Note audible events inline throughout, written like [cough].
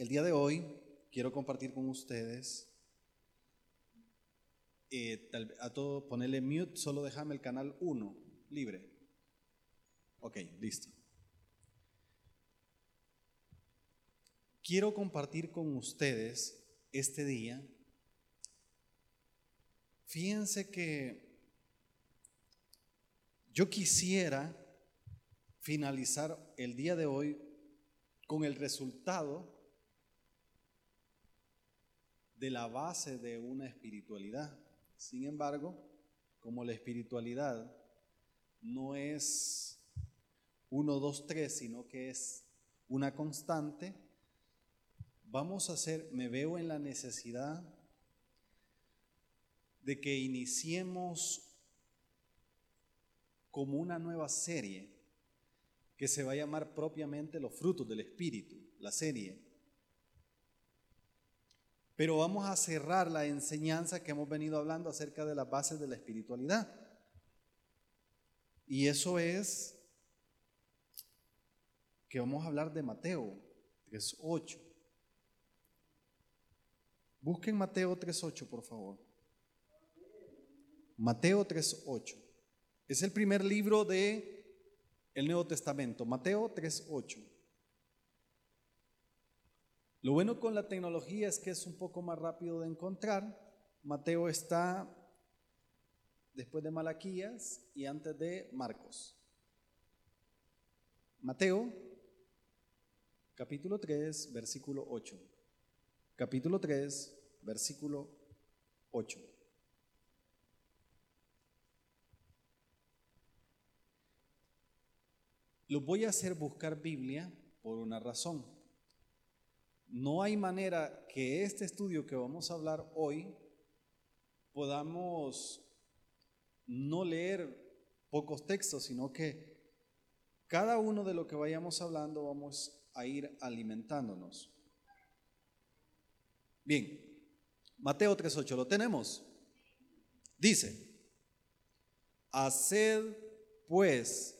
El día de hoy quiero compartir con ustedes, eh, a todo ponerle mute, solo déjame el canal 1 libre. Ok, listo. Quiero compartir con ustedes este día. Fíjense que yo quisiera finalizar el día de hoy con el resultado de la base de una espiritualidad. Sin embargo, como la espiritualidad no es uno, dos, tres, sino que es una constante, vamos a hacer, me veo en la necesidad de que iniciemos como una nueva serie que se va a llamar propiamente los frutos del Espíritu, la serie. Pero vamos a cerrar la enseñanza que hemos venido hablando acerca de las bases de la espiritualidad. Y eso es que vamos a hablar de Mateo 3.8. Busquen Mateo 3.8, por favor. Mateo 3.8. Es el primer libro de el Nuevo Testamento, Mateo 3.8. Lo bueno con la tecnología es que es un poco más rápido de encontrar. Mateo está después de Malaquías y antes de Marcos. Mateo, capítulo 3, versículo 8. Capítulo 3, versículo 8. Lo voy a hacer buscar Biblia por una razón. No hay manera que este estudio que vamos a hablar hoy podamos no leer pocos textos, sino que cada uno de lo que vayamos hablando vamos a ir alimentándonos. Bien, Mateo 3.8, ¿lo tenemos? Dice, haced pues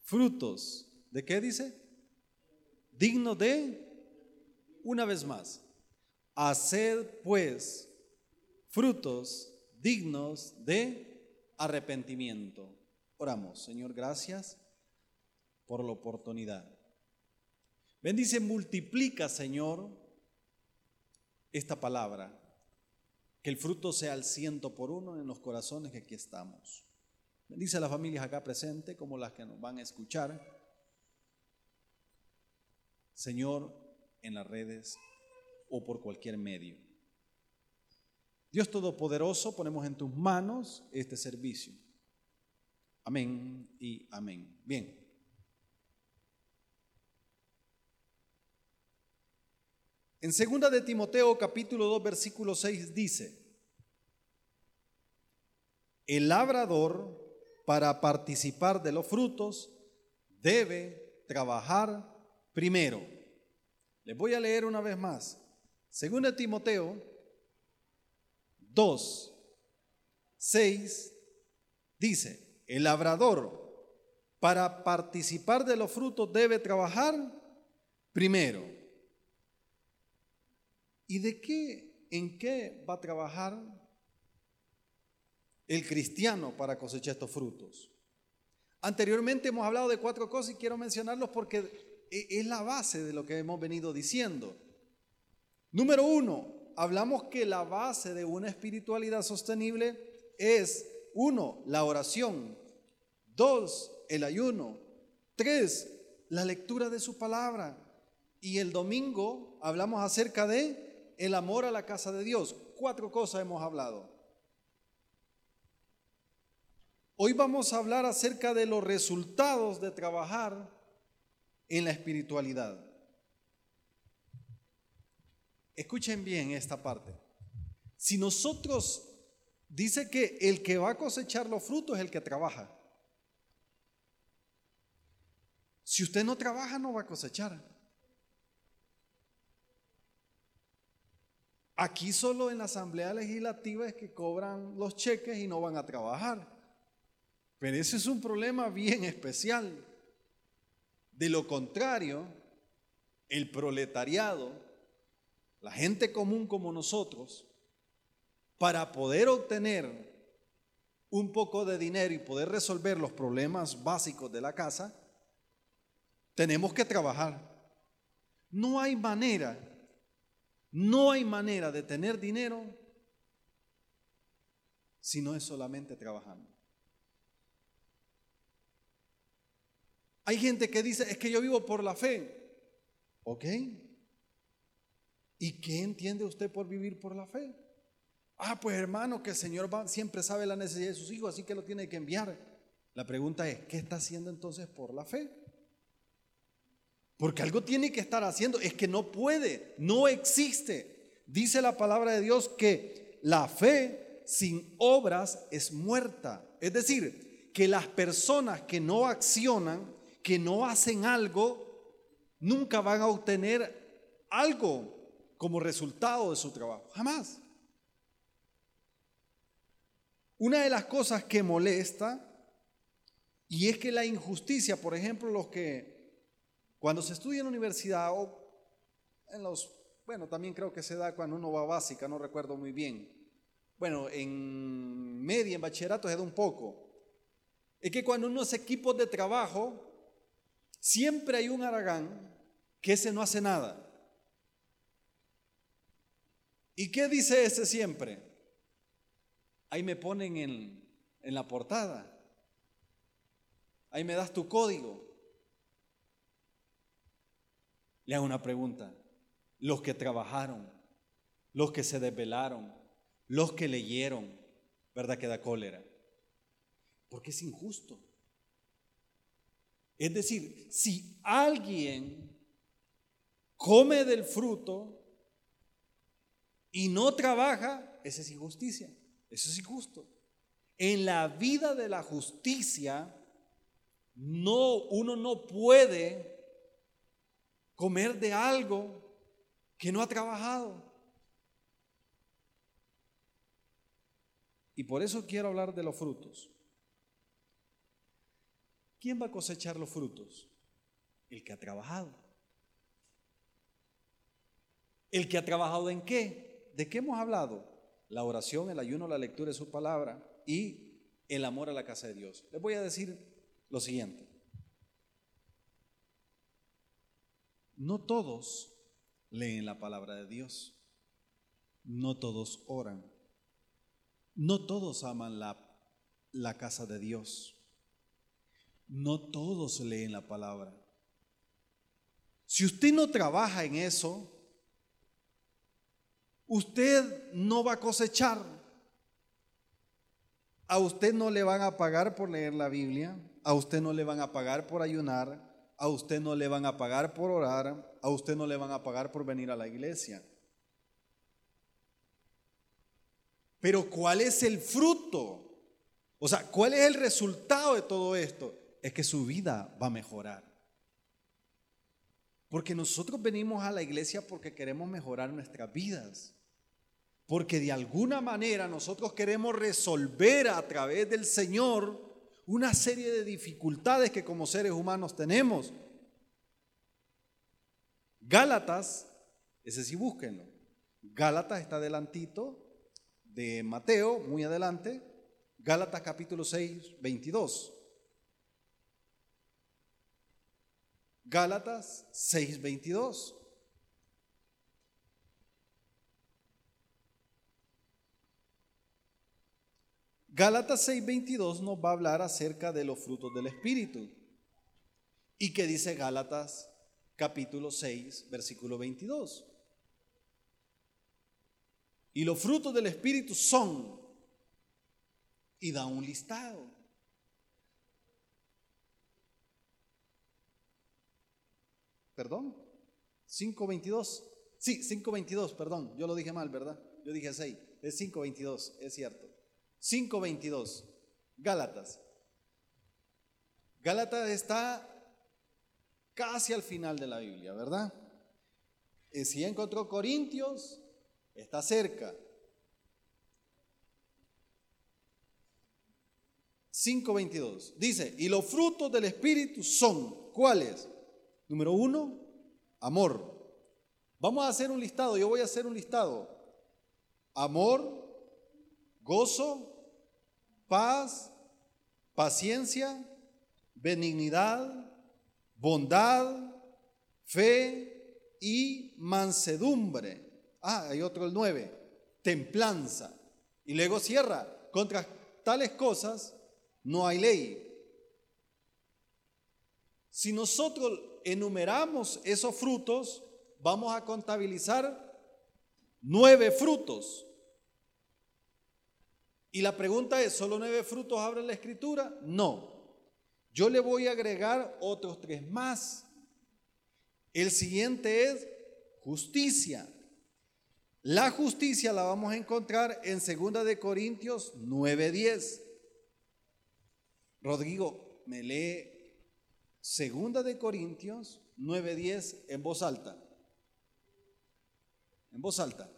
frutos, ¿de qué dice? Digno de una vez más, haced pues frutos dignos de arrepentimiento. Oramos, Señor, gracias por la oportunidad. Bendice, multiplica, Señor, esta palabra. Que el fruto sea al ciento por uno en los corazones que aquí estamos. Bendice a las familias acá presentes como las que nos van a escuchar. Señor, en las redes o por cualquier medio. Dios Todopoderoso, ponemos en tus manos este servicio. Amén y amén. Bien. En segunda de Timoteo capítulo 2 versículo 6 dice, el labrador para participar de los frutos debe trabajar primero les voy a leer una vez más. Según Timoteo 2, 6, dice, el labrador para participar de los frutos debe trabajar primero. ¿Y de qué, en qué va a trabajar el cristiano para cosechar estos frutos? Anteriormente hemos hablado de cuatro cosas y quiero mencionarlos porque es la base de lo que hemos venido diciendo. Número uno, hablamos que la base de una espiritualidad sostenible es, uno, la oración, dos, el ayuno, tres, la lectura de su palabra. Y el domingo hablamos acerca de el amor a la casa de Dios. Cuatro cosas hemos hablado. Hoy vamos a hablar acerca de los resultados de trabajar en la espiritualidad. Escuchen bien esta parte. Si nosotros, dice que el que va a cosechar los frutos es el que trabaja. Si usted no trabaja, no va a cosechar. Aquí solo en la Asamblea Legislativa es que cobran los cheques y no van a trabajar. Pero ese es un problema bien especial. De lo contrario, el proletariado, la gente común como nosotros, para poder obtener un poco de dinero y poder resolver los problemas básicos de la casa, tenemos que trabajar. No hay manera, no hay manera de tener dinero si no es solamente trabajando. Hay gente que dice, es que yo vivo por la fe. ¿Ok? ¿Y qué entiende usted por vivir por la fe? Ah, pues hermano, que el Señor siempre sabe la necesidad de sus hijos, así que lo tiene que enviar. La pregunta es, ¿qué está haciendo entonces por la fe? Porque algo tiene que estar haciendo, es que no puede, no existe. Dice la palabra de Dios que la fe sin obras es muerta. Es decir, que las personas que no accionan, que no hacen algo, nunca van a obtener algo como resultado de su trabajo. Jamás. Una de las cosas que molesta, y es que la injusticia, por ejemplo, los que cuando se estudia en la universidad o en los, bueno, también creo que se da cuando uno va a básica, no recuerdo muy bien. Bueno, en media, en bachillerato se da un poco. Es que cuando uno hace equipos de trabajo, siempre hay un aragán que ese no hace nada. ¿Y qué dice ese siempre? Ahí me ponen en, en la portada. Ahí me das tu código. Le hago una pregunta. Los que trabajaron, los que se desvelaron, los que leyeron, ¿verdad que da cólera? Porque es injusto. Es decir, si alguien come del fruto y no trabaja, esa es injusticia. Eso es injusto. En la vida de la justicia, no, uno no puede comer de algo que no ha trabajado. Y por eso quiero hablar de los frutos. ¿Quién va a cosechar los frutos? El que ha trabajado. ¿El que ha trabajado en qué? ¿De qué hemos hablado? la oración, el ayuno, la lectura de su palabra y el amor a la casa de Dios. Les voy a decir lo siguiente. No todos leen la palabra de Dios. No todos oran. No todos aman la, la casa de Dios. No todos leen la palabra. Si usted no trabaja en eso, usted no va a cosechar. A usted no le van a pagar por leer la Biblia, a usted no le van a pagar por ayunar, a usted no le van a pagar por orar, a usted no le van a pagar por venir a la iglesia. Pero ¿cuál es el fruto? O sea, ¿cuál es el resultado de todo esto? Es que su vida va a mejorar. Porque nosotros venimos a la iglesia porque queremos mejorar nuestras vidas. Porque de alguna manera nosotros queremos resolver a través del Señor una serie de dificultades que como seres humanos tenemos. Gálatas, ese sí búsquenlo. Gálatas está adelantito de Mateo, muy adelante. Gálatas capítulo 6, 22. Gálatas 6, 22. Gálatas 6:22 nos va a hablar acerca de los frutos del Espíritu. ¿Y qué dice Gálatas capítulo 6, versículo 22? Y los frutos del Espíritu son, y da un listado. ¿Perdón? 5.22. Sí, 5.22, perdón. Yo lo dije mal, ¿verdad? Yo dije 6. Es 5.22, es cierto. 5.22, Gálatas. Gálatas está casi al final de la Biblia, ¿verdad? Y si encontró Corintios, está cerca. 5.22. Dice, y los frutos del Espíritu son, ¿cuáles? Número uno, Amor. Vamos a hacer un listado, yo voy a hacer un listado. Amor, gozo, paz, paciencia, benignidad, bondad, fe y mansedumbre. Ah, hay otro el 9, templanza. Y luego cierra, contra tales cosas no hay ley. Si nosotros enumeramos esos frutos, vamos a contabilizar nueve frutos. Y la pregunta es, ¿solo nueve frutos abre la escritura? No. Yo le voy a agregar otros tres más. El siguiente es justicia. La justicia la vamos a encontrar en 2 de Corintios 9:10. Rodrigo, me lee 2 de Corintios 9:10 en voz alta. En voz alta.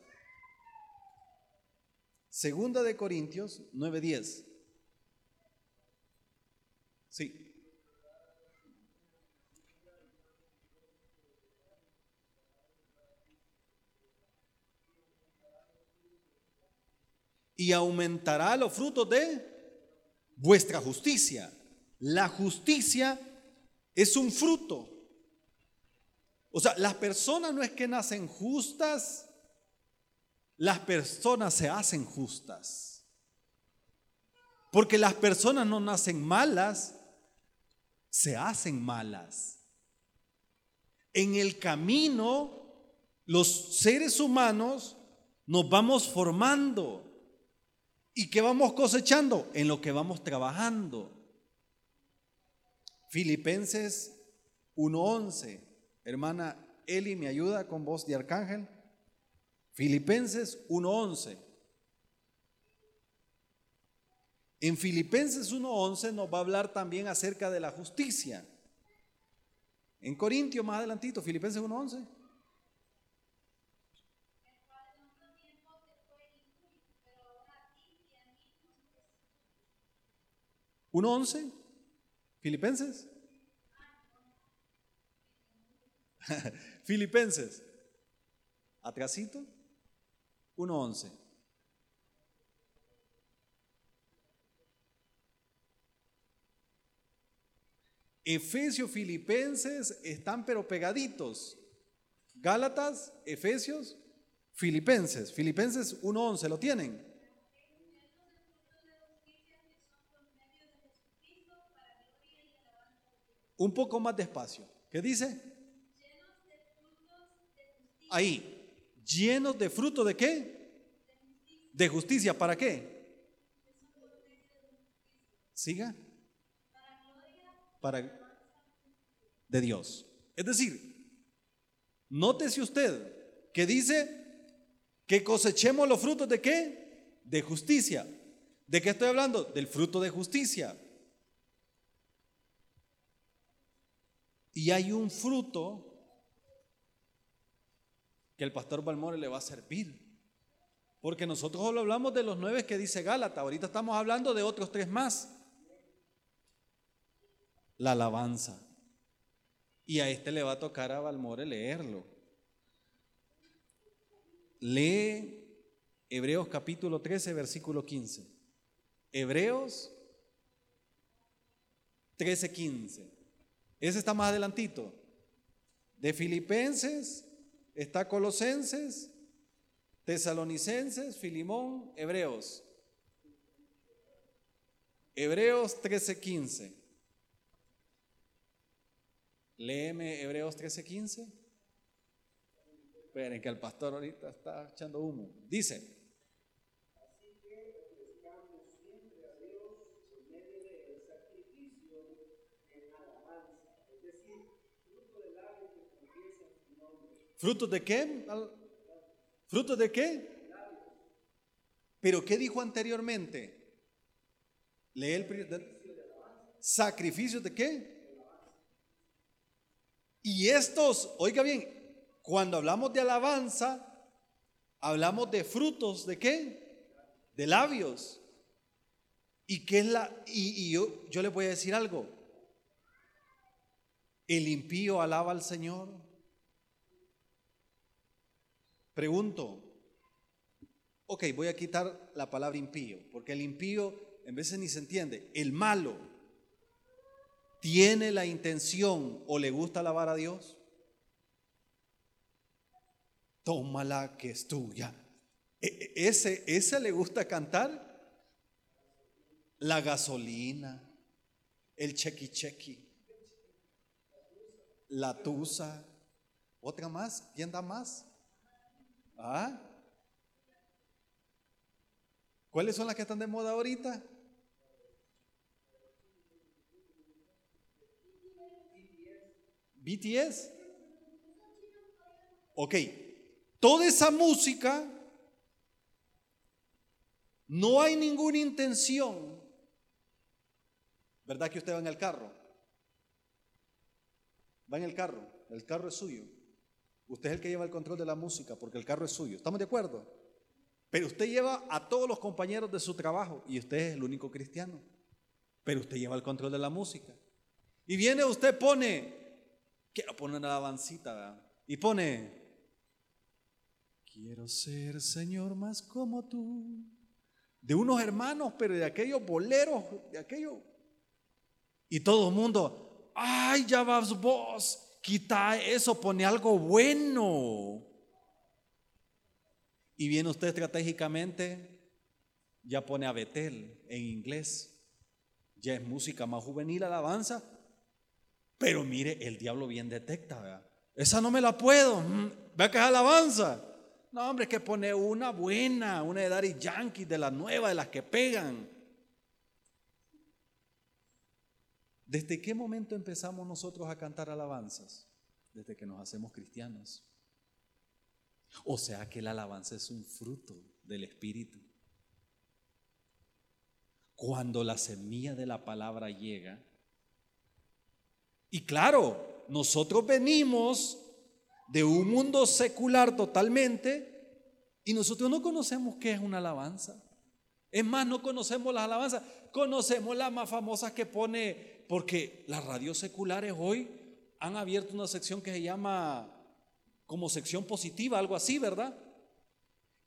Segunda de Corintios 9:10. Sí. y aumentará los frutos de vuestra justicia. La justicia es un fruto. O sea, las personas no es que nacen justas, las personas se hacen justas. Porque las personas no nacen malas, se hacen malas. En el camino, los seres humanos nos vamos formando. ¿Y qué vamos cosechando? En lo que vamos trabajando. Filipenses 1.11. Hermana Eli, ¿me ayuda con voz de arcángel? Filipenses 1.11. En Filipenses 1.11 nos va a hablar también acerca de la justicia. En Corintios más adelantito, Filipenses 1.11. 1.11, Filipenses. [laughs] Filipenses, atrasito, 1.11. Efesios, Filipenses están pero pegaditos. Gálatas, Efesios, Filipenses. Filipenses 1.11, ¿lo tienen? Un poco más despacio. ¿Qué dice? Ahí, llenos de fruto de qué? De justicia. ¿Para qué? Siga. Para de Dios. Es decir, nótese usted que dice que cosechemos los frutos de qué? De justicia. ¿De qué estoy hablando? Del fruto de justicia. Y hay un fruto que el pastor Balmore le va a servir. Porque nosotros solo hablamos de los nueve que dice Gálata. Ahorita estamos hablando de otros tres más. La alabanza. Y a este le va a tocar a Balmore leerlo. Lee Hebreos capítulo 13, versículo 15. Hebreos 13, 15. Ese está más adelantito. De Filipenses está Colosenses, Tesalonicenses, Filimón, Hebreos. Hebreos 13:15. Léeme Hebreos 13:15. Esperen que el pastor ahorita está echando humo. Dice, ¿Frutos de qué? ¿Frutos de qué? Pero ¿qué dijo anteriormente? Lee el sacrificios de qué? Y estos, oiga bien, cuando hablamos de alabanza, hablamos de frutos de qué? De labios. ¿Y qué es la y, yo yo le voy a decir algo? El impío alaba al Señor Pregunto, ok, voy a quitar la palabra impío, porque el impío en veces ni se entiende. El malo tiene la intención o le gusta alabar a Dios. Tómala que es tuya. E, e, ese, le gusta cantar. La gasolina, el chequi chequi, la tusa, otra más, ¿quién da más? ¿Ah? ¿Cuáles son las que están de moda ahorita? BTS. Ok, toda esa música, no hay ninguna intención. ¿Verdad que usted va en el carro? Va en el carro, el carro es suyo. Usted es el que lleva el control de la música porque el carro es suyo. ¿Estamos de acuerdo? Pero usted lleva a todos los compañeros de su trabajo y usted es el único cristiano. Pero usted lleva el control de la música. Y viene usted, pone, quiero poner una alabancita, y pone, quiero ser Señor más como tú. De unos hermanos, pero de aquellos boleros, de aquellos. Y todo el mundo, ay, ya vas vos, Quita eso, pone algo bueno. Y viene usted estratégicamente, ya pone a Betel en inglés. Ya es música más juvenil, alabanza. Pero mire, el diablo bien detecta, Esa no me la puedo. Mm, vea que es alabanza. No, hombre, es que pone una buena, una de Daddy Yankee, de las nuevas, de las que pegan. ¿Desde qué momento empezamos nosotros a cantar alabanzas? Desde que nos hacemos cristianos. O sea que la alabanza es un fruto del Espíritu. Cuando la semilla de la palabra llega, y claro, nosotros venimos de un mundo secular totalmente y nosotros no conocemos qué es una alabanza. Es más, no conocemos las alabanzas, conocemos las más famosas que pone porque las radios seculares hoy han abierto una sección que se llama como sección positiva, algo así, ¿verdad?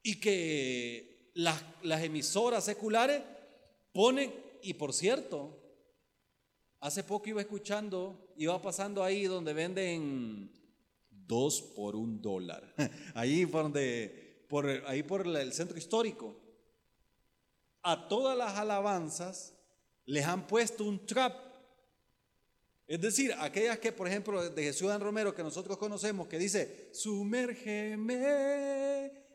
Y que las, emisoras seculares ponen, y por cierto, hace poco iba escuchando, iba pasando ahí donde venden dos por un dólar, [laughs] ahí por, donde, por, ahí por el centro histórico. A todas las alabanzas les han puesto un trap es decir, aquellas que, por ejemplo, de Jesús Dan Romero, que nosotros conocemos, que dice, sumérgeme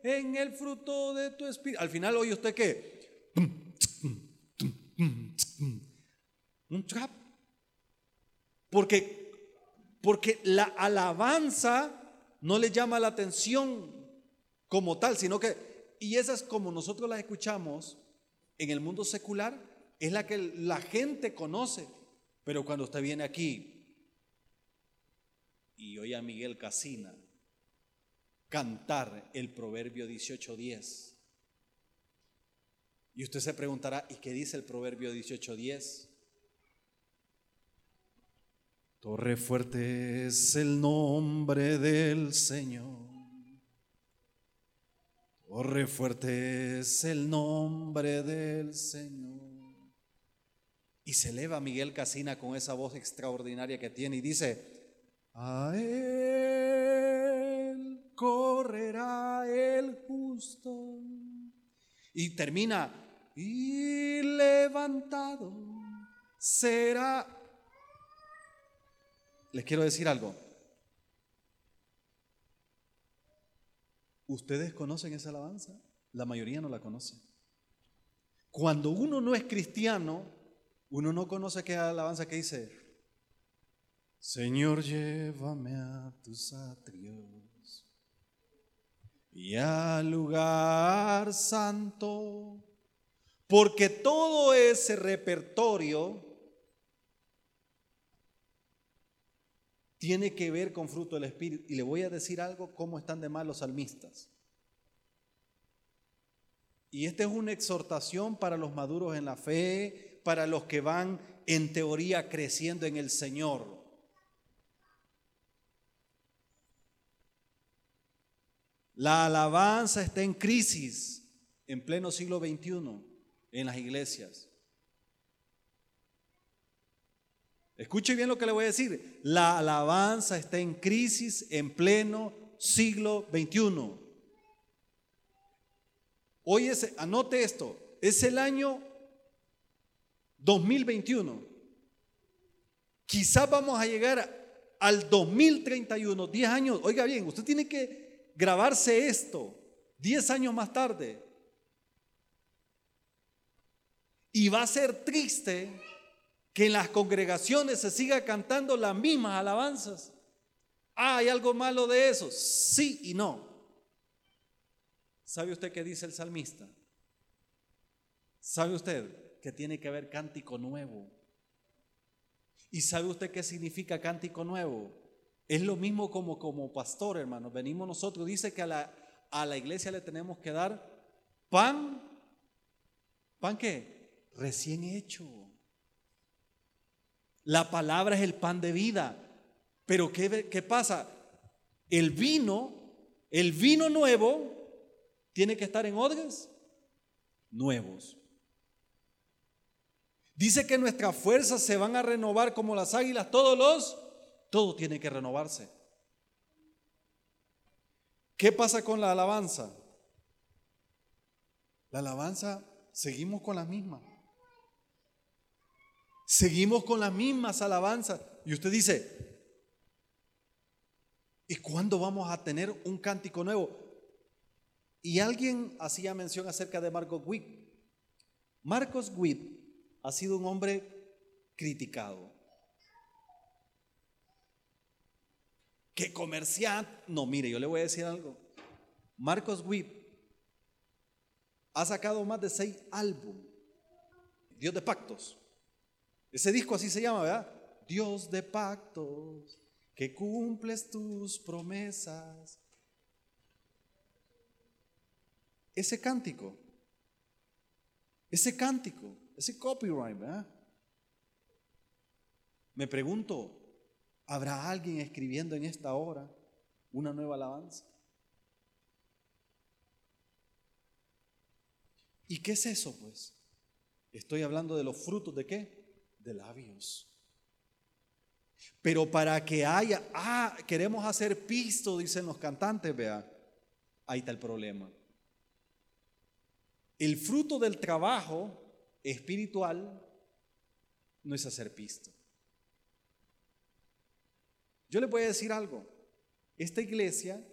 en el fruto de tu espíritu. Al final, oye usted qué? Un trap. Porque, porque la alabanza no le llama la atención como tal, sino que, y esas como nosotros las escuchamos en el mundo secular, es la que la gente conoce. Pero cuando usted viene aquí y oye a Miguel Casina cantar el proverbio 18.10, y usted se preguntará, ¿y qué dice el proverbio 18.10? Torre fuerte es el nombre del Señor. Torre fuerte es el nombre del Señor. Y se eleva Miguel Casina con esa voz extraordinaria que tiene y dice, a él correrá el justo. Y termina, y levantado será. Les quiero decir algo. ¿Ustedes conocen esa alabanza? La mayoría no la conoce. Cuando uno no es cristiano, uno no conoce qué alabanza que dice, Señor, llévame a tus atrios y al lugar santo, porque todo ese repertorio tiene que ver con fruto del Espíritu. Y le voy a decir algo, cómo están de mal los salmistas. Y esta es una exhortación para los maduros en la fe, para los que van en teoría creciendo en el Señor. La alabanza está en crisis en pleno siglo XXI en las iglesias. Escuche bien lo que le voy a decir. La alabanza está en crisis en pleno siglo XXI. Hoy es, anote esto, es el año 2021. Quizás vamos a llegar al 2031, 10 años. Oiga bien, usted tiene que grabarse esto 10 años más tarde. Y va a ser triste que en las congregaciones se siga cantando las mismas alabanzas. Ah, ¿hay algo malo de eso? Sí y no. ¿Sabe usted qué dice el salmista? ¿Sabe usted que tiene que haber cántico nuevo? ¿Y sabe usted qué significa cántico nuevo? Es lo mismo como como pastor, hermano. Venimos nosotros, dice que a la, a la iglesia le tenemos que dar pan. ¿Pan qué? Recién hecho. La palabra es el pan de vida. Pero ¿qué, qué pasa? El vino, el vino nuevo, tiene que estar en odres nuevos. Dice que nuestras fuerzas se van a renovar como las águilas todos los, todo tiene que renovarse. ¿Qué pasa con la alabanza? La alabanza, seguimos con las mismas. Seguimos con las mismas alabanzas. Y usted dice, ¿y cuándo vamos a tener un cántico nuevo? Y alguien hacía mención acerca de Marcos Witt. Marcos Witt ha sido un hombre criticado. Que comerciante. No, mire, yo le voy a decir algo. Marcos Witt ha sacado más de seis álbumes. Dios de pactos. Ese disco así se llama, ¿verdad? Dios de pactos, que cumples tus promesas ese cántico, ese cántico, ese copyright, ¿verdad? Me pregunto, ¿habrá alguien escribiendo en esta hora una nueva alabanza? ¿Y qué es eso, pues? Estoy hablando de los frutos de qué? De labios. Pero para que haya, ah, queremos hacer pisto, dicen los cantantes, vea, ahí está el problema. El fruto del trabajo espiritual no es hacer pisto. Yo le voy a decir algo. Esta iglesia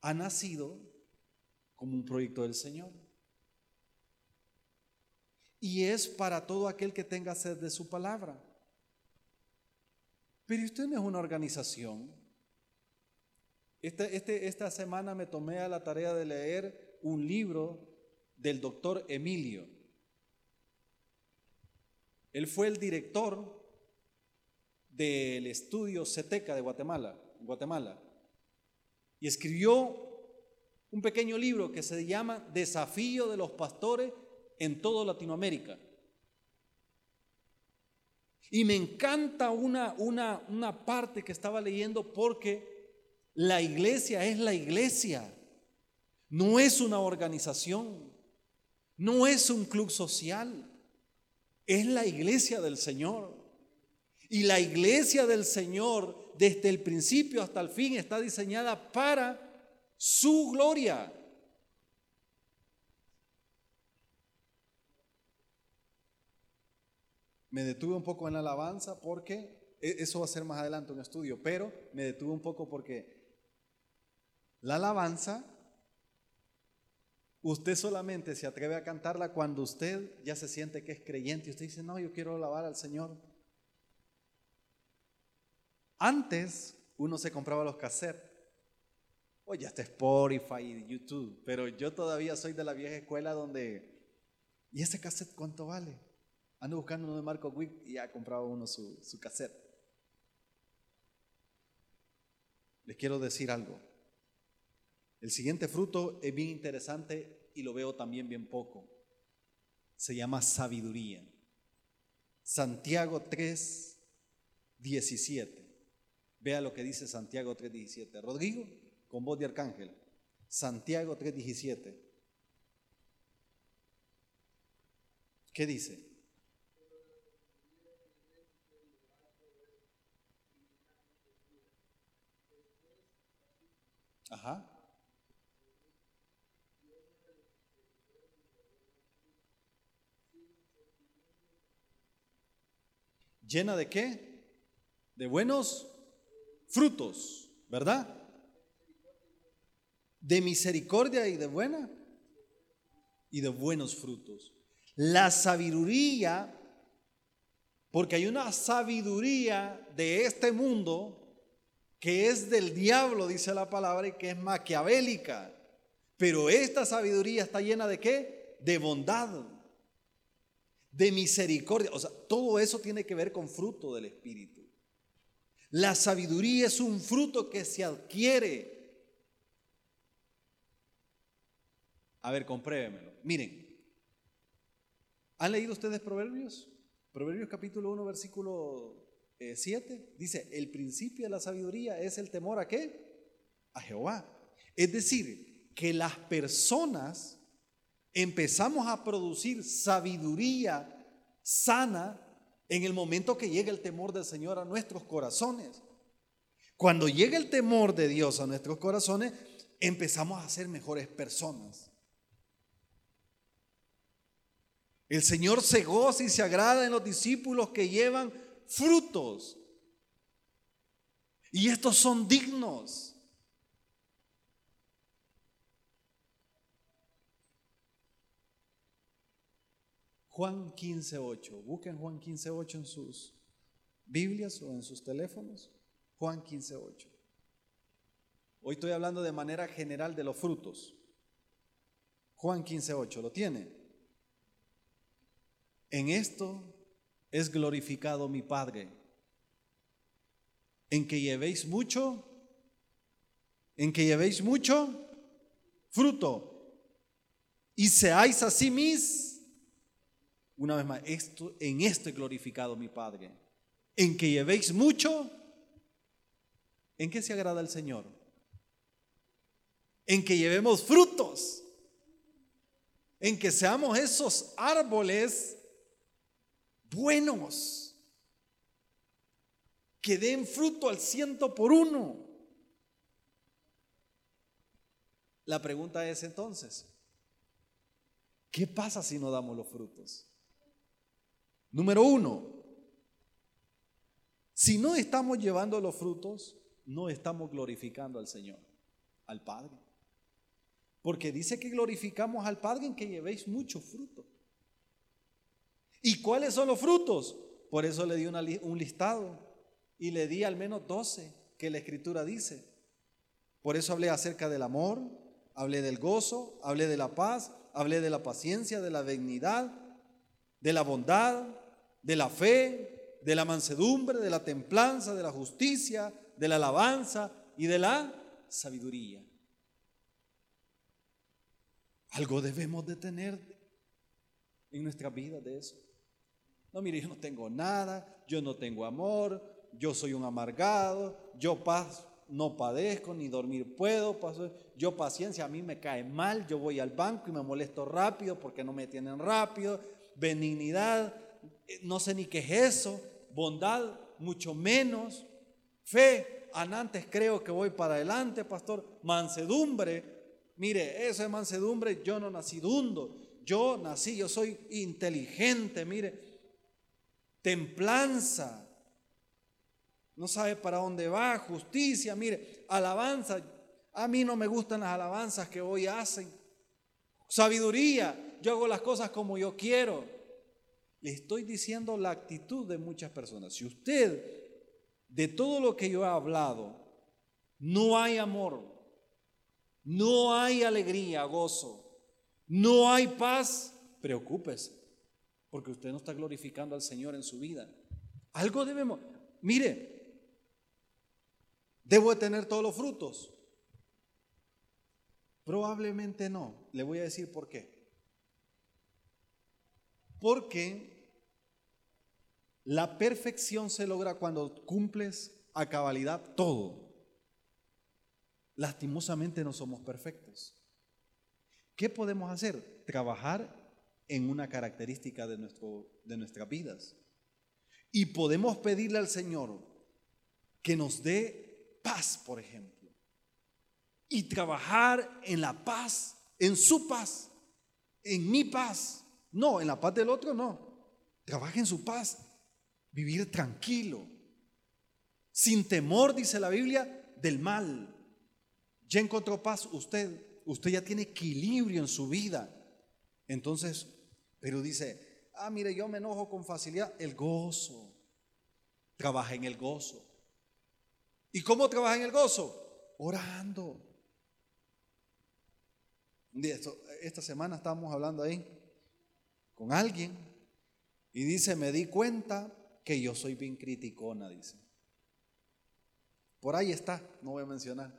ha nacido como un proyecto del Señor. Y es para todo aquel que tenga sed de su palabra. Pero usted no es una organización. Este, este, esta semana me tomé a la tarea de leer un libro del doctor Emilio. Él fue el director del estudio CETECA de Guatemala, Guatemala, y escribió un pequeño libro que se llama Desafío de los pastores en toda Latinoamérica. Y me encanta una, una, una parte que estaba leyendo porque la iglesia es la iglesia. No es una organización, no es un club social, es la iglesia del Señor. Y la iglesia del Señor, desde el principio hasta el fin, está diseñada para su gloria. Me detuve un poco en la alabanza porque, e, eso va a ser más adelante un estudio, pero me detuve un poco porque la alabanza Usted solamente se atreve a cantarla cuando usted ya se siente que es creyente y usted dice, no, yo quiero alabar al Señor. Antes uno se compraba los cassettes. Hoy ya está Spotify y YouTube, pero yo todavía soy de la vieja escuela donde, ¿y ese cassette cuánto vale? Ando buscando uno de Marco Wick y ha comprado uno su, su cassette. Les quiero decir algo. El siguiente fruto es bien interesante y lo veo también bien poco. Se llama sabiduría. Santiago 3, 17. Vea lo que dice Santiago 3:17. Rodrigo, con voz de arcángel. Santiago 3:17. ¿Qué dice? Ajá. ¿Llena de qué? De buenos frutos, ¿verdad? De misericordia y de buena y de buenos frutos. La sabiduría, porque hay una sabiduría de este mundo que es del diablo, dice la palabra, y que es maquiavélica. Pero esta sabiduría está llena de qué? De bondad, de misericordia. O sea, todo eso tiene que ver con fruto del Espíritu. La sabiduría es un fruto que se adquiere. A ver, compruébemelo. Miren, ¿han leído ustedes Proverbios? Proverbios capítulo 1, versículo 7 eh, dice, el principio de la sabiduría es el temor a qué? A Jehová. Es decir, que las personas empezamos a producir sabiduría sana en el momento que llega el temor del Señor a nuestros corazones. Cuando llega el temor de Dios a nuestros corazones, empezamos a ser mejores personas. El Señor se goza y se agrada en los discípulos que llevan frutos. Y estos son dignos. Juan 15.8. Busquen Juan 15.8 en sus Biblias o en sus teléfonos. Juan 15.8. Hoy estoy hablando de manera general de los frutos. Juan 15.8. ¿Lo tiene? En esto es glorificado mi Padre, en que llevéis mucho, en que llevéis mucho fruto y seáis así mis, una vez más, esto, en esto es glorificado mi Padre, en que llevéis mucho, ¿en qué se agrada el Señor? En que llevemos frutos, en que seamos esos árboles buenos, que den fruto al ciento por uno. La pregunta es entonces, ¿qué pasa si no damos los frutos? Número uno, si no estamos llevando los frutos, no estamos glorificando al Señor, al Padre. Porque dice que glorificamos al Padre en que llevéis mucho fruto. ¿Y cuáles son los frutos? Por eso le di un listado y le di al menos 12 que la escritura dice. Por eso hablé acerca del amor, hablé del gozo, hablé de la paz, hablé de la paciencia, de la dignidad, de la bondad, de la fe, de la mansedumbre, de la templanza, de la justicia, de la alabanza y de la sabiduría. Algo debemos de tener en nuestra vida de eso. No, mire, yo no tengo nada, yo no tengo amor, yo soy un amargado, yo paz, no padezco, ni dormir puedo, yo paciencia, a mí me cae mal, yo voy al banco y me molesto rápido porque no me tienen rápido, benignidad, eh, no sé ni qué es eso, bondad, mucho menos, fe, antes creo que voy para adelante, pastor, mansedumbre, mire, eso es mansedumbre, yo no nací dundo, yo nací, yo soy inteligente, mire, templanza, no sabe para dónde va, justicia, mire, alabanza. A mí no me gustan las alabanzas que hoy hacen. Sabiduría, yo hago las cosas como yo quiero. Le estoy diciendo la actitud de muchas personas. Si usted, de todo lo que yo he hablado, no hay amor, no hay alegría, gozo, no hay paz, preocúpese porque usted no está glorificando al Señor en su vida. Algo debemos, mire, ¿debo de tener todos los frutos? Probablemente no. Le voy a decir por qué. Porque la perfección se logra cuando cumples a cabalidad todo. Lastimosamente no somos perfectos. ¿Qué podemos hacer? Trabajar en una característica de, nuestro, de nuestras vidas. Y podemos pedirle al Señor que nos dé paz, por ejemplo. Y trabajar en la paz, en su paz, en mi paz. No, en la paz del otro no. Trabaja en su paz. Vivir tranquilo. Sin temor, dice la Biblia, del mal. Ya encontró paz usted usted ya tiene equilibrio en su vida. Entonces, pero dice, ah, mire, yo me enojo con facilidad. El gozo. Trabaja en el gozo. ¿Y cómo trabaja en el gozo? Orando. Esta semana estábamos hablando ahí con alguien y dice, me di cuenta que yo soy bien criticona, dice. Por ahí está, no voy a mencionar.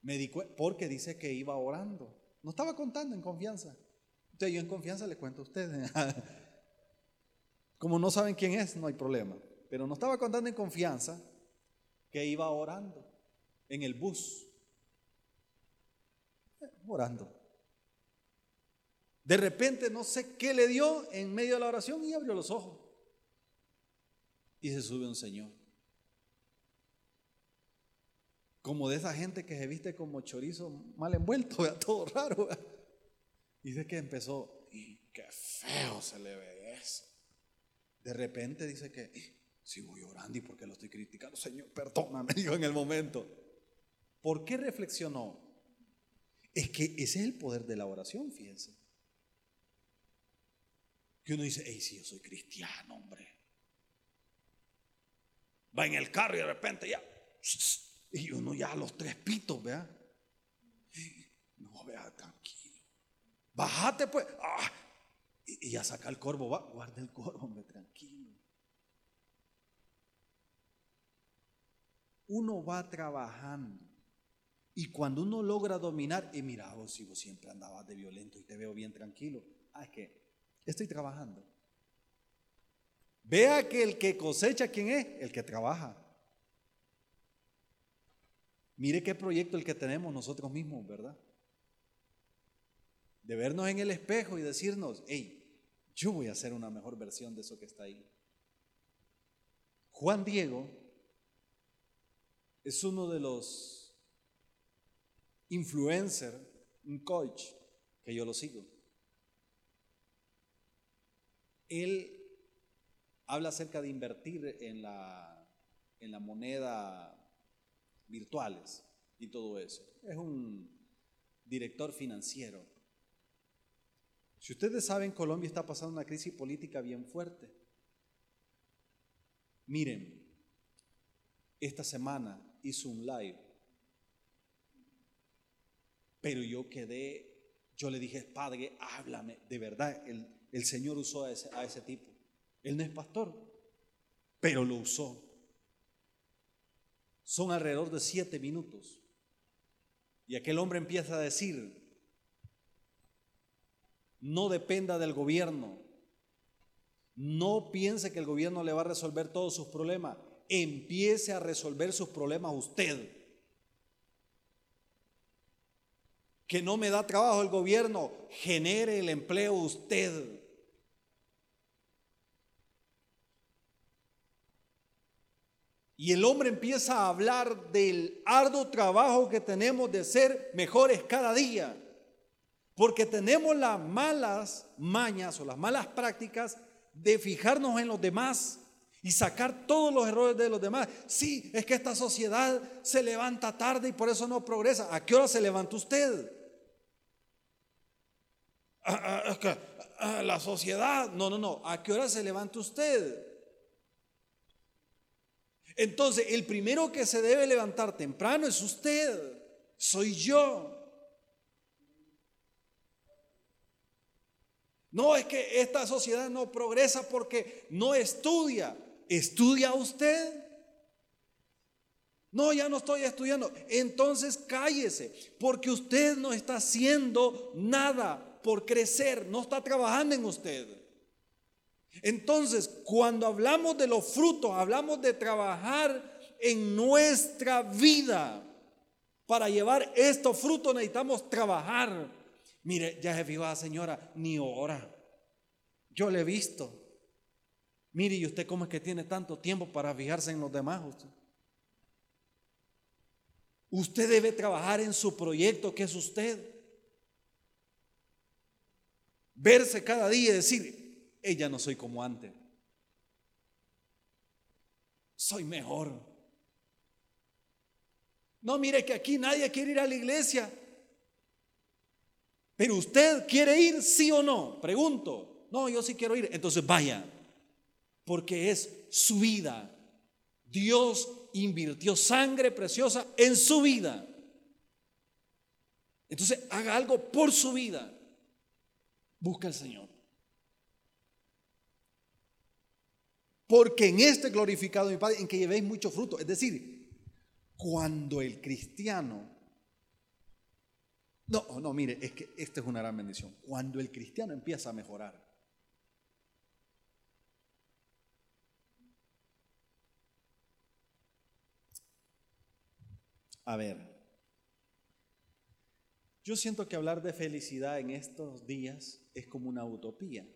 Me di porque dice que iba orando. No estaba contando en confianza. Entonces yo en confianza le cuento a ustedes. [laughs] Como no saben quién es, no hay problema. Pero no estaba contando en confianza que iba orando en el bus. Eh, orando. De repente no sé qué le dio en medio de la oración y abrió los ojos. Y se sube un señor. como de esa gente que se viste como chorizo mal envuelto, [laughs] todo raro. Dice que empezó, y qué feo se le ve eso. De repente dice que, sigo llorando y porque lo estoy criticando, Señor, perdóname, [laughs] dijo en el momento. ¿Por qué reflexionó? Es que ese es el poder de la oración, fíjense. Que uno dice, hey, si yo soy cristiano, hombre. Va en el carro y de repente ya. [laughs] Y uno ya a los tres pitos, vea. No, vea, tranquilo. Bájate pues. Ah, y, ya saca el corvo, va, guarda el corvo, hombre, tranquilo. Uno va trabajando. Y cuando uno logra dominar, y mira, vos si vos siempre andabas de violento y te veo bien tranquilo. Ah, es que estoy trabajando. Vea que el que cosecha, ¿quién es? El que trabaja. Mire qué proyecto el que tenemos nosotros mismos, ¿verdad? De vernos en el espejo y decirnos, hey, yo voy a hacer una mejor versión de eso que está ahí. Juan Diego es uno de los influencers, un coach, que yo lo sigo. Él habla acerca de invertir en la, en la moneda virtuales y todo eso. Es un director financiero. Si ustedes saben, Colombia está pasando una crisis política bien fuerte. Miren, esta semana hizo un live, pero yo quedé, yo le dije, Padre, háblame, de verdad, el, Señor usó a ese, a ese tipo. Él no es pastor, pero lo usó son alrededor de siete minutos. Y aquel hombre empieza a decir, no dependa del gobierno, no piense que el gobierno le va a resolver todos sus problemas, empiece a resolver sus problemas usted. Que no me da trabajo el gobierno, genere el empleo usted. Y el hombre empieza a hablar del arduo trabajo que tenemos de ser mejores cada día. Porque tenemos las malas mañas o las malas prácticas de fijarnos en los demás y sacar todos los errores de los demás. Sí, es que esta sociedad se levanta tarde y por eso no progresa. ¿A qué hora se levanta usted? Ah, ah, ah, la sociedad, no, no, no. ¿A qué hora se levanta usted? Entonces, el primero que se debe levantar temprano es usted, soy yo. No es que esta sociedad no progresa porque no estudia. ¿Estudia usted? No, ya no estoy estudiando. Entonces cállese, porque usted no está haciendo nada por crecer, no está trabajando en usted. Entonces, cuando hablamos de los frutos, hablamos de trabajar en nuestra vida. Para llevar estos frutos necesitamos trabajar. Mire, ya se fijó la señora, ni hora. Yo le he visto. Mire, ¿y usted cómo es que tiene tanto tiempo para fijarse en los demás? Usted? usted debe trabajar en su proyecto que es usted. Verse cada día y decir, ella no soy como antes. Soy mejor. No, mire que aquí nadie quiere ir a la iglesia. Pero usted quiere ir, sí o no. Pregunto. No, yo sí quiero ir. Entonces vaya. Porque es su vida. Dios invirtió sangre preciosa en su vida. Entonces haga algo por su vida. Busca al Señor. Porque en este glorificado mi Padre, en que llevéis mucho fruto. Es decir, cuando el cristiano... No, no, mire, es que esta es una gran bendición. Cuando el cristiano empieza a mejorar. A ver, yo siento que hablar de felicidad en estos días es como una utopía.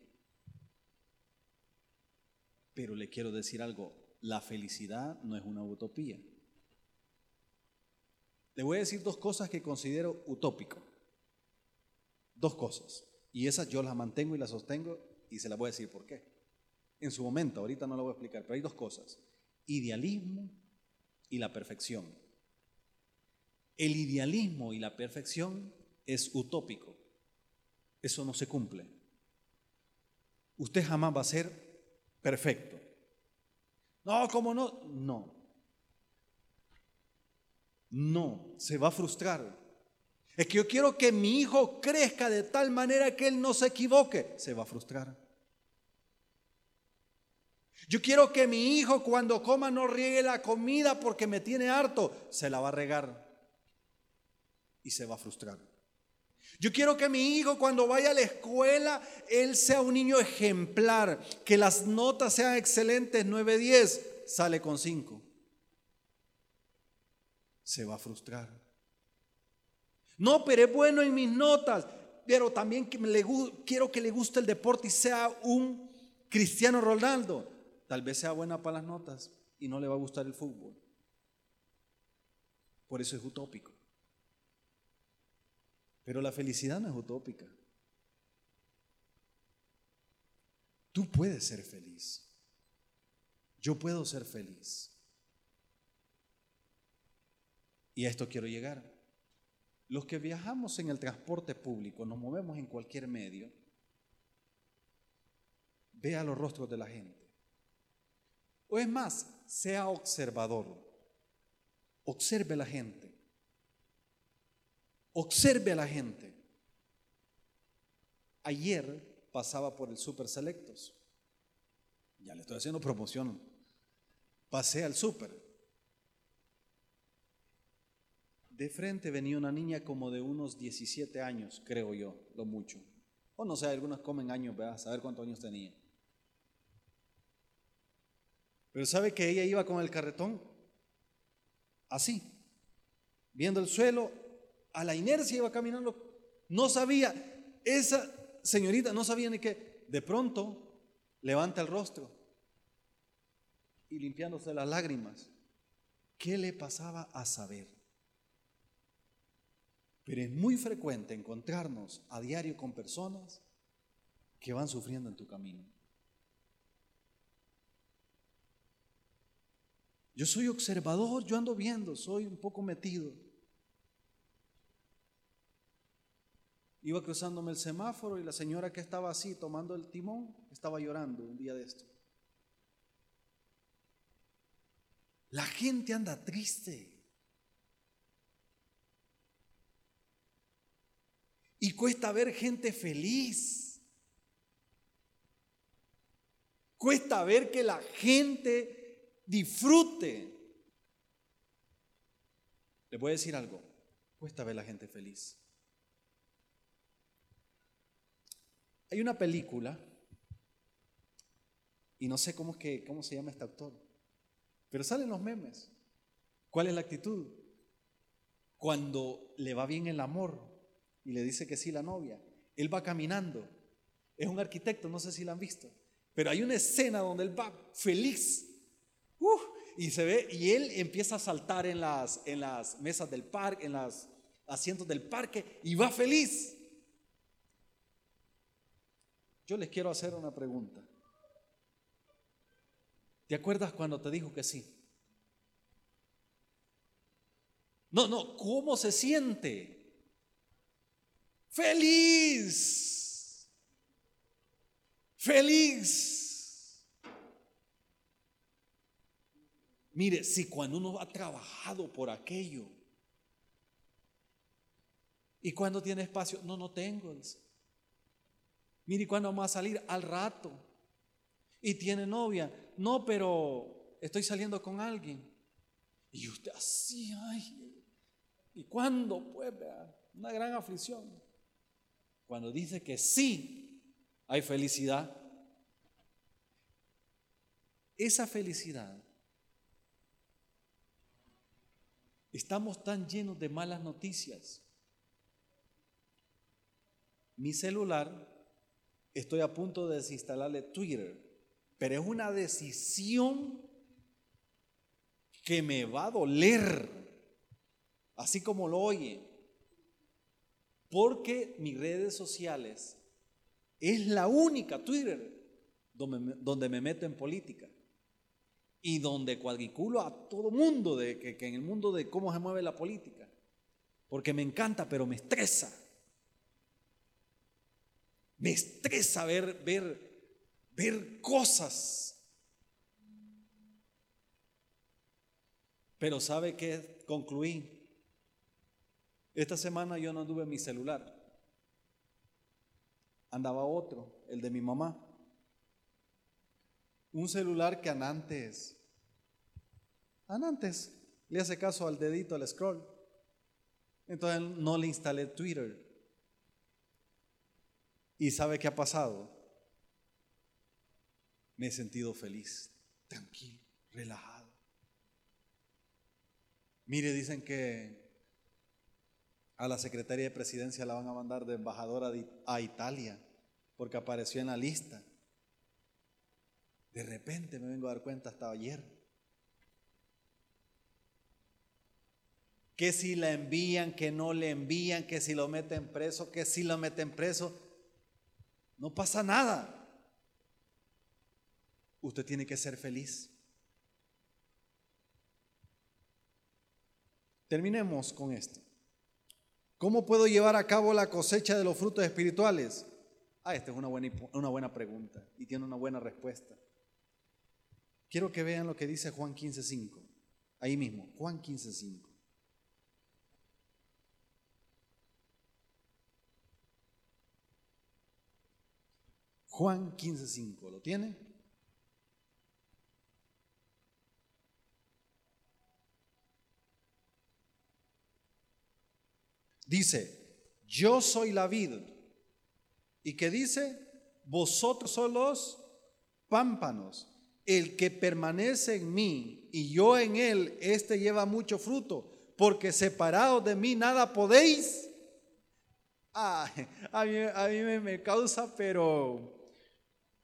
Pero le quiero decir algo, la felicidad no es una utopía. Le voy a decir dos cosas que considero utópico. Dos cosas. Y esas yo las mantengo y las sostengo y se las voy a decir por qué. En su momento, ahorita no lo voy a explicar, pero hay dos cosas. Idealismo y la perfección. El idealismo y la perfección es utópico. Eso no se cumple. Usted jamás va a ser perfecto. No, ¿cómo no? No. No, se va a frustrar. Es que yo quiero que mi hijo crezca de tal manera que él no se equivoque. Se va a frustrar. Yo quiero que mi hijo cuando coma no riegue la comida porque me tiene harto. Se la va a regar y se va a frustrar. Yo quiero que mi hijo cuando vaya a la escuela, él sea un niño ejemplar, que las notas sean excelentes, 9, 10, sale con 5. Se va a frustrar. No, pero es bueno en mis notas, pero también quiero que le guste el deporte y sea un Cristiano Ronaldo. Tal vez sea buena para las notas y no le va a gustar el fútbol. Por eso es utópico. Pero la felicidad no es utópica. Tú puedes ser feliz. Yo puedo ser feliz. Y a esto quiero llegar. Los que viajamos en el transporte público, nos movemos en cualquier medio, vea los rostros de la gente. O es más, sea observador. Observe a la gente. Observe a la gente. Ayer pasaba por el Super Selectos. Ya le estoy haciendo promoción. Pasé al Super. De frente venía una niña como de unos 17 años, creo yo, lo mucho. O no sé, algunos comen años, a saber cuántos años tenía. Pero sabe que ella iba con el carretón así, viendo el suelo a la inercia iba caminando, no sabía, esa señorita no sabía ni qué, de pronto levanta el rostro y limpiándose las lágrimas. ¿Qué le pasaba a saber? Pero es muy frecuente encontrarnos a diario con personas que van sufriendo en tu camino. Yo soy observador, yo ando viendo, soy un poco metido. Iba cruzándome el semáforo y la señora que estaba así tomando el timón estaba llorando un día de esto. La gente anda triste. Y cuesta ver gente feliz. Cuesta ver que la gente disfrute. Les voy a decir algo. Cuesta ver la gente feliz. Hay una película, y no sé cómo, es que, cómo se llama este actor, pero salen los memes. ¿Cuál es la actitud? Cuando le va bien el amor y le dice que sí la novia, él va caminando. Es un arquitecto, no sé si la han visto, pero hay una escena donde él va feliz. y se ve, y él empieza a saltar en las, en las mesas del parque, en los asientos del parque, y va feliz. Yo les quiero hacer una pregunta. ¿Te acuerdas cuando te dijo que sí? No, no, ¿cómo se siente? Feliz. Feliz. Mire, si cuando uno ha trabajado por aquello y cuando tiene espacio, no, no tengo. Mire, ¿cuándo vamos a salir? Al rato. Y tiene novia. No, pero estoy saliendo con alguien. Y usted así, ay, ¿Y cuándo? Pues una gran aflicción. Cuando dice que sí, hay felicidad. Esa felicidad, estamos tan llenos de malas noticias. Mi celular, estoy a punto de desinstalarle Twitter, pero es una decisión que me va a doler así como lo oye, porque mis redes sociales es la única, Twitter, donde, me meto en política y donde cuadriculo a todo mundo de, que, en el mundo de cómo se mueve la política, porque me encanta, pero me estresa. Me estresa ver, ver, ver cosas. Pero ¿sabe qué concluí? Esta semana yo no anduve mi celular. Andaba otro, el de mi mamá. Un celular que antes, antes le hace caso al dedito, al scroll. Entonces no le instalé Twitter. ¿Y sabe qué ha pasado? Me he sentido feliz, tranquilo, relajado. Mire, dicen que a la secretaria de presidencia la van a mandar de embajadora a Italia porque apareció en la lista. De repente me vengo a dar cuenta hasta ayer. Que si la envían, que no le envían, que si lo meten preso, que si lo meten preso. No pasa nada. Usted tiene que ser feliz. Terminemos con esto. ¿Cómo puedo llevar a cabo la cosecha de los frutos espirituales? Ah, esta es una buena, una buena pregunta y tiene una buena respuesta. Quiero que vean lo que dice Juan 15.5. Ahí mismo, Juan 15.5. Juan 15.5, ¿lo tiene? Dice, yo soy la vid. ¿Y qué dice? Vosotros sois los pámpanos. El que permanece en mí y yo en él, este lleva mucho fruto, porque separados de mí nada podéis. Ah, a mí, a mí me, me causa, pero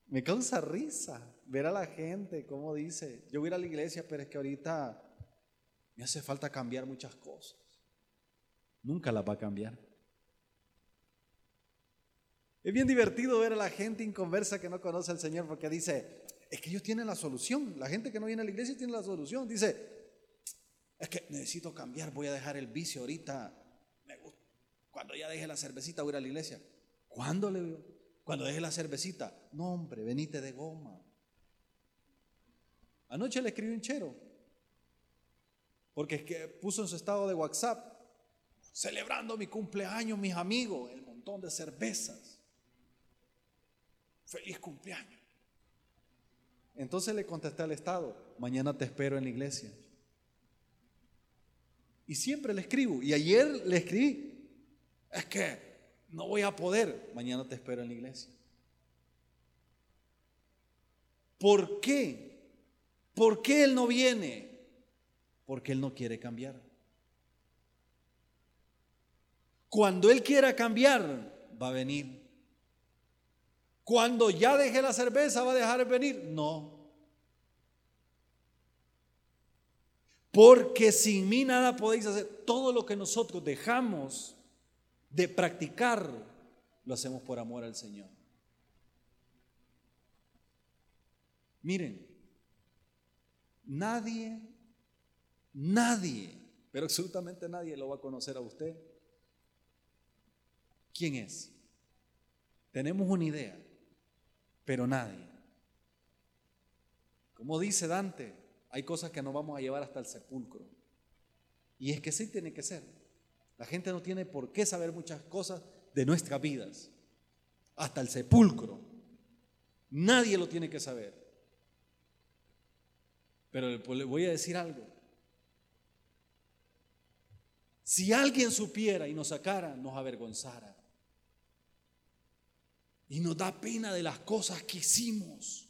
me causa risa ver a la gente, como dice, yo voy a ir a la iglesia, pero es que ahorita me hace falta cambiar muchas cosas nunca la va a cambiar. Es bien divertido ver a la gente inconversa que no conoce al Señor porque dice, es que ellos tienen la solución. La gente que no viene a la iglesia tiene la solución. Dice, es que necesito cambiar, voy a dejar el vicio ahorita. Cuando ya deje la cervecita voy a ir a la iglesia. ¿Cuándo le veo? Cuando deje la cervecita. No, hombre, venite de goma. Anoche le escribí un chero. Porque es que puso en su estado de WhatsApp celebrando mi cumpleaños, mis amigos, el montón de cervezas. Feliz cumpleaños. Entonces le contesté al Estado, mañana te espero en la iglesia. Y siempre le escribo. Y ayer le escribí, es que no voy a poder, mañana te espero en la iglesia. ¿Por qué? ¿Por qué él no viene? Porque Él no quiere cambiar. Cuando Él quiera cambiar, va a venir. Cuando ya deje la cerveza, va a dejar de venir. No. Porque sin mí nada podéis hacer. Todo lo que nosotros dejamos de practicar, lo hacemos por amor al Señor. Miren, nadie, nadie, pero absolutamente nadie lo va a conocer a usted. ¿Quién es? Tenemos una idea, pero nadie. Como dice Dante, hay cosas que nos vamos a llevar hasta el sepulcro. Y es que sí tiene que ser. La gente no tiene por qué saber muchas cosas de nuestras vidas. Hasta el sepulcro. Nadie lo tiene que saber. Pero le voy a decir algo. Si alguien supiera y nos sacara, nos avergonzara. Y nos da pena de las cosas que hicimos.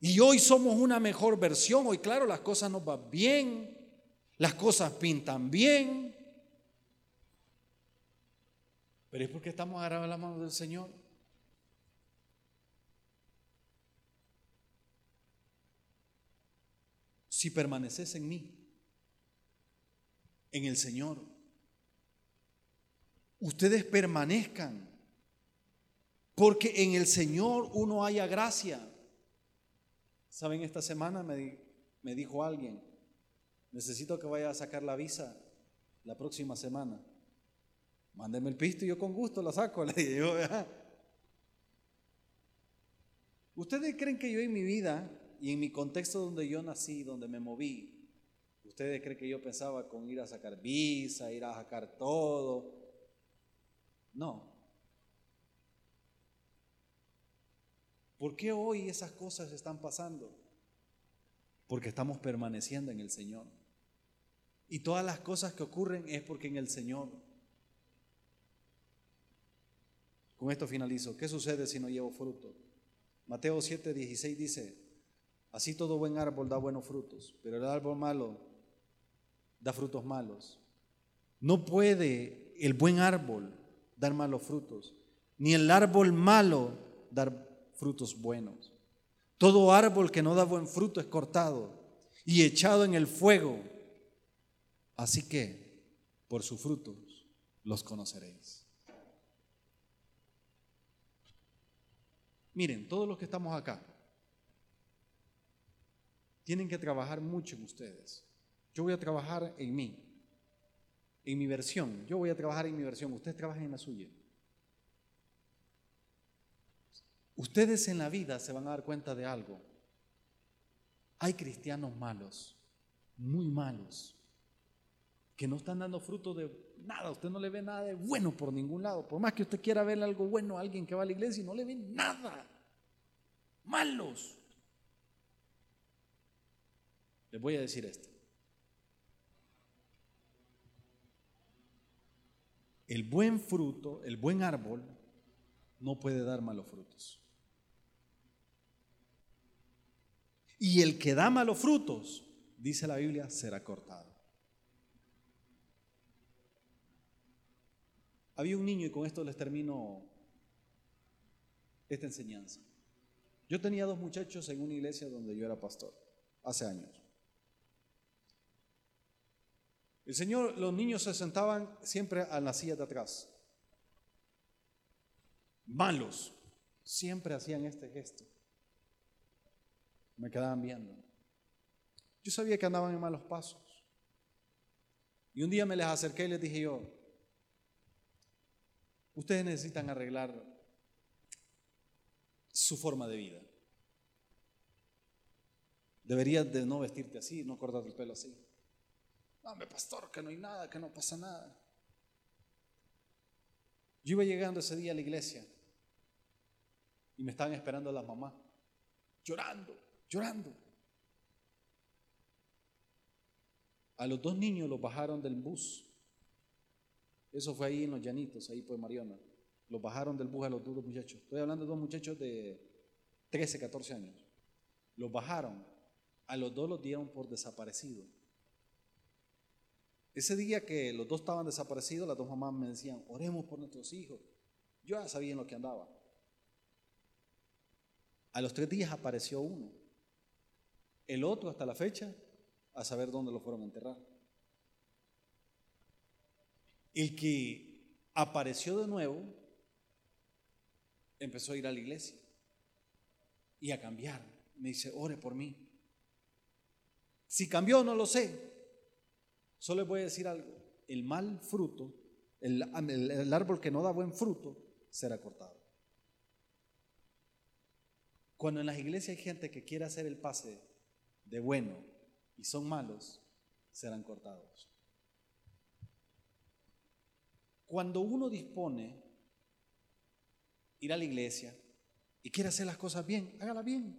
Y hoy somos una mejor versión. Hoy, claro, las cosas nos van bien, las cosas pintan bien. Pero es porque estamos agarrados la mano del Señor. Si permaneces en mí, en el Señor, ustedes permanezcan, porque en el Señor uno haya gracia. Saben, esta semana me, me dijo alguien, necesito que vaya a sacar la visa la próxima semana. Mándeme el pisto y yo con gusto la saco. [laughs] Le digo, ¿Ustedes creen que yo en mi vida y en mi contexto donde yo nací, donde me moví, ustedes creen que yo pensaba con ir a sacar visa, ir a sacar todo? No. ¿Por qué hoy esas cosas están pasando? Porque estamos permaneciendo en el Señor. Y todas las cosas que ocurren es porque en el Señor. Con esto finalizo. ¿Qué sucede si no llevo fruto? Mateo 7, 16 dice, así todo buen árbol da buenos frutos, pero el árbol malo da frutos malos. No puede el buen árbol dar malos frutos, ni el árbol malo dar frutos buenos. Todo árbol que no da buen fruto es cortado y echado en el fuego. Así que por sus frutos los conoceréis. Miren, todos los que estamos acá tienen que trabajar mucho en ustedes. Yo voy a trabajar en mí, en mi versión. Yo voy a trabajar en mi versión. Ustedes trabajen en la suya. Ustedes en la vida se van a dar cuenta de algo. Hay cristianos malos, muy malos, que no están dando fruto de nada. Usted no le ve nada de bueno por ningún lado. Por más que usted quiera ver algo bueno a alguien que va a la iglesia y no le ve nada. Malos. Les voy a decir esto. El buen fruto, el buen árbol, no puede dar malos frutos. Y el que da malos frutos, dice la Biblia, será cortado. Había un niño, y con esto les termino esta enseñanza. Yo tenía dos muchachos en una iglesia donde yo era pastor, hace años. El Señor, los niños se sentaban siempre a la silla de atrás. Malos, siempre hacían este gesto. Me quedaban viendo. Yo sabía que andaban en malos pasos. Y un día me les acerqué y les dije yo, ustedes necesitan arreglar su forma de vida. Deberías de no vestirte así, no cortarte el pelo así. Dame, pastor, que no hay nada, que no pasa nada. Yo iba llegando ese día a la iglesia y me estaban esperando las mamás, llorando llorando. A los dos niños los bajaron del bus. Eso fue ahí en los llanitos, ahí por Mariana. Los bajaron del bus a los dos muchachos. Estoy hablando de dos muchachos de 13, 14 años. los bajaron, a los dos los dieron por desaparecido. Ese día que los dos estaban desaparecidos, las dos mamás me decían, oremos por nuestros hijos. Yo ya sabía en lo que andaba. A los tres días apareció uno. El otro hasta la fecha, a saber dónde lo fueron a enterrar. El que apareció de nuevo, empezó a ir a la iglesia y a cambiar. Me dice, ore por mí. Si cambió, no lo sé. Solo les voy a decir algo. El mal fruto, el, árbol que no da buen fruto, será cortado. Cuando en las iglesias hay gente que quiere hacer el pase de bueno y son malos, serán cortados. Cuando uno dispone ir a la iglesia y quiere hacer las cosas bien, hágala bien.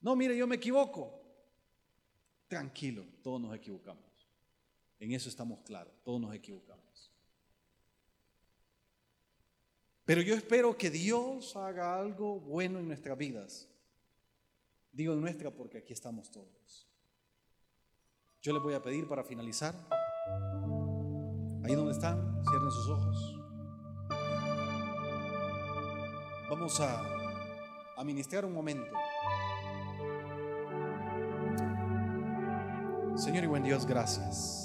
No, mire, yo me equivoco. Tranquilo, todos nos equivocamos. En eso estamos claros, todos nos equivocamos. Pero yo espero que Dios haga algo bueno en nuestras vidas. Digo en nuestra porque aquí estamos todos. Yo les voy a pedir para finalizar, ahí donde están, cierren sus ojos. Vamos a, a ministrar un momento. Señor y buen Dios, gracias.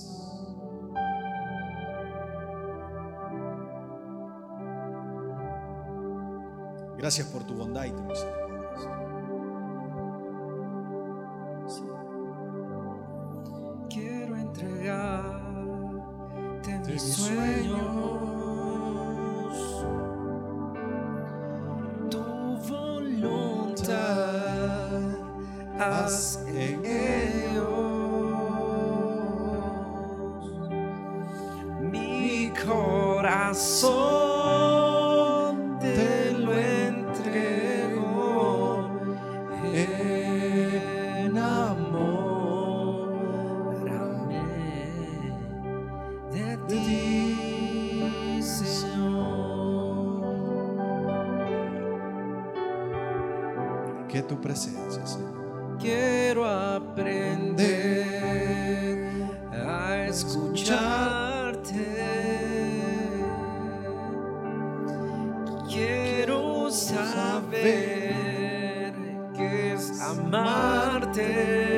Gracias por tu bondad y tu misericordia. Tu presencia. Quiero aprender a escucharte. Quiero saber que es amarte.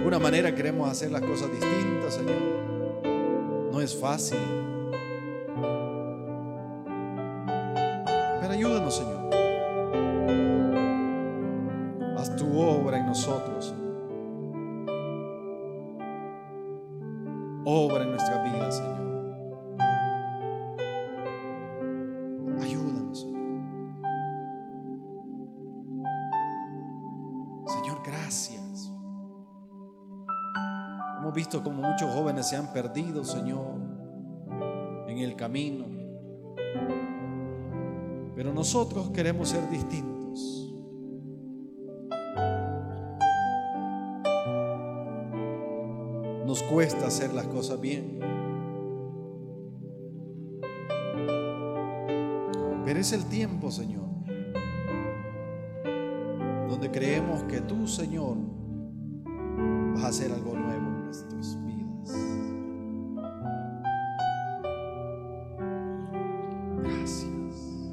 Alguna manera queremos hacer las cosas distintas, Señor. No es fácil. Pero ayúdanos, Señor. Haz tu obra en nosotros. Obra en nuestra como muchos jóvenes se han perdido, Señor, en el camino. Pero nosotros queremos ser distintos. Nos cuesta hacer las cosas bien. Pero es el tiempo, Señor, donde creemos que tú, Señor, vas a hacer algo nuevo nuestras vidas. Gracias.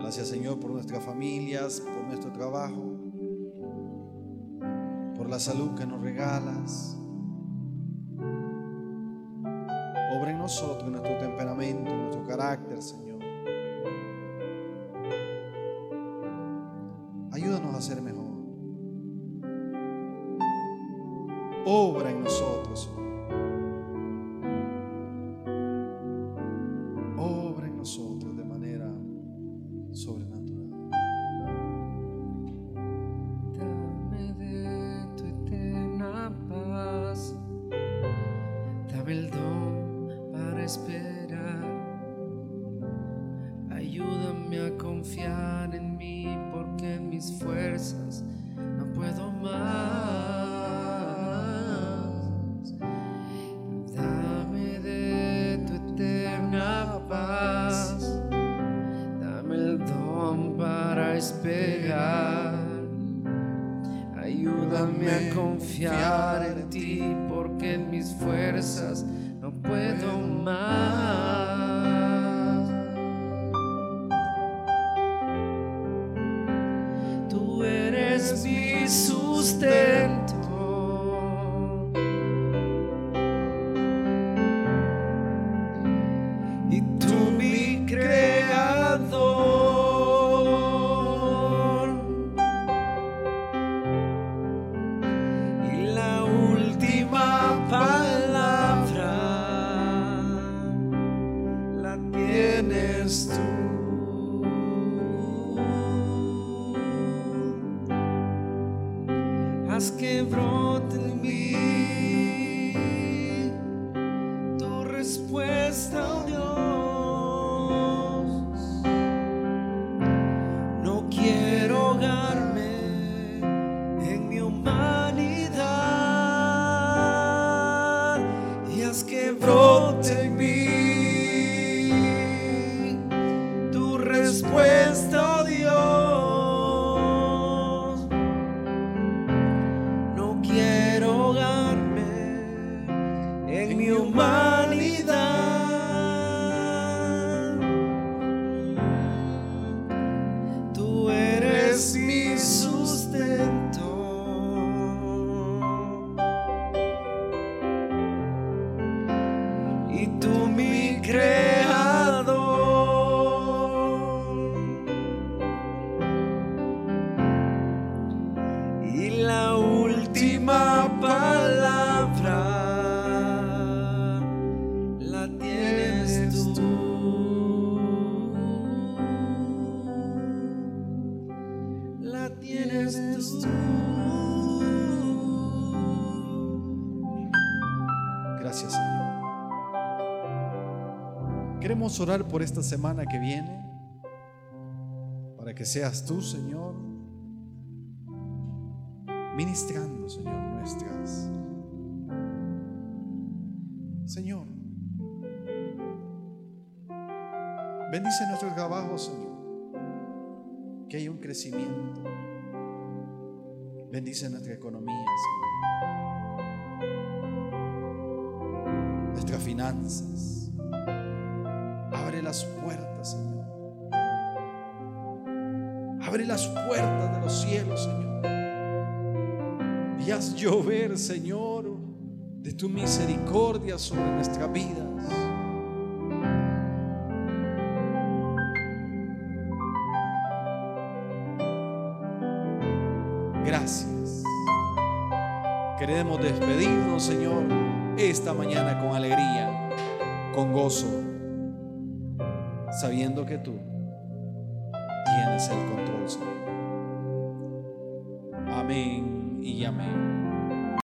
Gracias, Señor, por nuestras familias, por nuestro trabajo, por la salud que nos regalas. Obra en nosotros, en nuestro temperamento, en nuestro carácter, Señor. Don para esperar. Ayúdame a confiar en mí porque en mis fuerzas no puedo más. Dame de tu eterna paz. Dame el don para esperar. Ayúdame a confiar en ti porque en mis fuerzas orar por esta semana que viene para que seas tú, Señor, ministrando, Señor, nuestras. Señor, bendice nuestro trabajo, Señor, que haya un crecimiento. Bendice nuestra economía, Señor. Nuestras finanzas. Las puertas, Señor. Abre las puertas de los cielos, Señor. Y haz llover, Señor, de tu misericordia sobre nuestras vidas. Gracias. Queremos despedirnos, Señor, esta mañana con alegría, con gozo, sabiendo que tú tienes el control. Amén y amén.